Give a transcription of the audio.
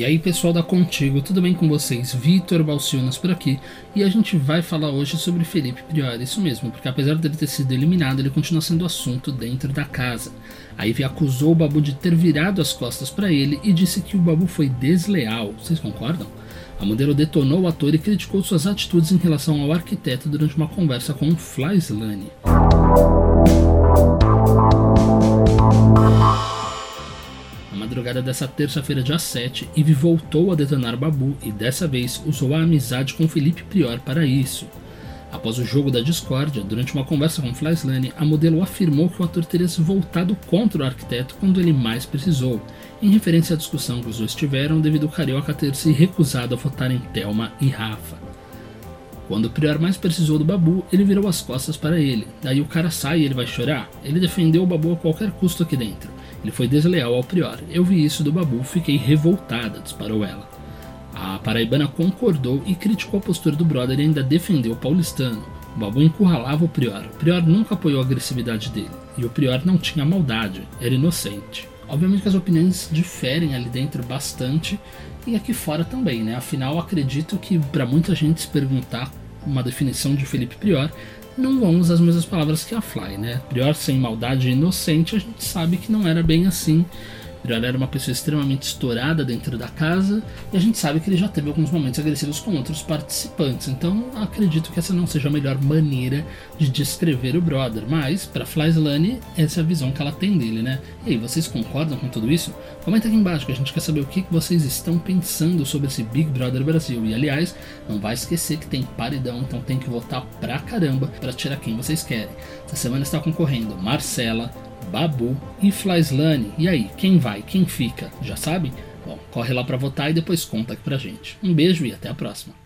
E aí pessoal da Contigo, tudo bem com vocês? Vitor Balcionas por aqui e a gente vai falar hoje sobre Felipe Priori, isso mesmo, porque apesar dele ter sido eliminado, ele continua sendo assunto dentro da casa. A Ivy acusou o Babu de ter virado as costas para ele e disse que o Babu foi desleal. Vocês concordam? A modelo detonou o ator e criticou suas atitudes em relação ao arquiteto durante uma conversa com Fly Slane. madrugada dessa terça-feira, dia 7, Eve voltou a detonar Babu e dessa vez usou a amizade com Felipe Prior para isso. Após o jogo da discórdia, durante uma conversa com Flyslane, a modelo afirmou que o ator teria se voltado contra o arquiteto quando ele mais precisou, em referência à discussão que os dois tiveram devido ao Carioca ter se recusado a votar em Thelma e Rafa. Quando o Prior mais precisou do Babu, ele virou as costas para ele. Daí o cara sai e ele vai chorar. Ele defendeu o Babu a qualquer custo aqui dentro. Ele foi desleal ao Prior. Eu vi isso do Babu, fiquei revoltada, disparou ela. A paraibana concordou e criticou a postura do brother e ainda defendeu o paulistano. O Babu encurralava o Prior. O Prior nunca apoiou a agressividade dele. E o Prior não tinha maldade, era inocente. Obviamente que as opiniões diferem ali dentro bastante e aqui fora também, né? Afinal, acredito que para muita gente se perguntar uma definição de Felipe Prior, não vão usar as mesmas palavras que a Fly, né? Prior sem maldade e inocente, a gente sabe que não era bem assim. Prior era uma pessoa extremamente estourada dentro da casa e a gente sabe que ele já teve alguns momentos agressivos com outros participantes. Então acredito que essa não seja a melhor maneira de descrever o brother. Mas para Flyslane essa é a visão que ela tem dele, né? E aí, vocês concordam com tudo isso? Comenta aqui embaixo que a gente quer saber o que vocês estão pensando sobre esse Big Brother Brasil. E aliás, não vai esquecer que tem paredão, então tem que votar pra caramba para tirar quem vocês querem. Essa semana está concorrendo Marcela, Babu e Flyslane. E aí, quem vai, quem fica? Já sabe? Bom, corre lá para votar e depois conta aqui pra gente. Um beijo e até a próxima.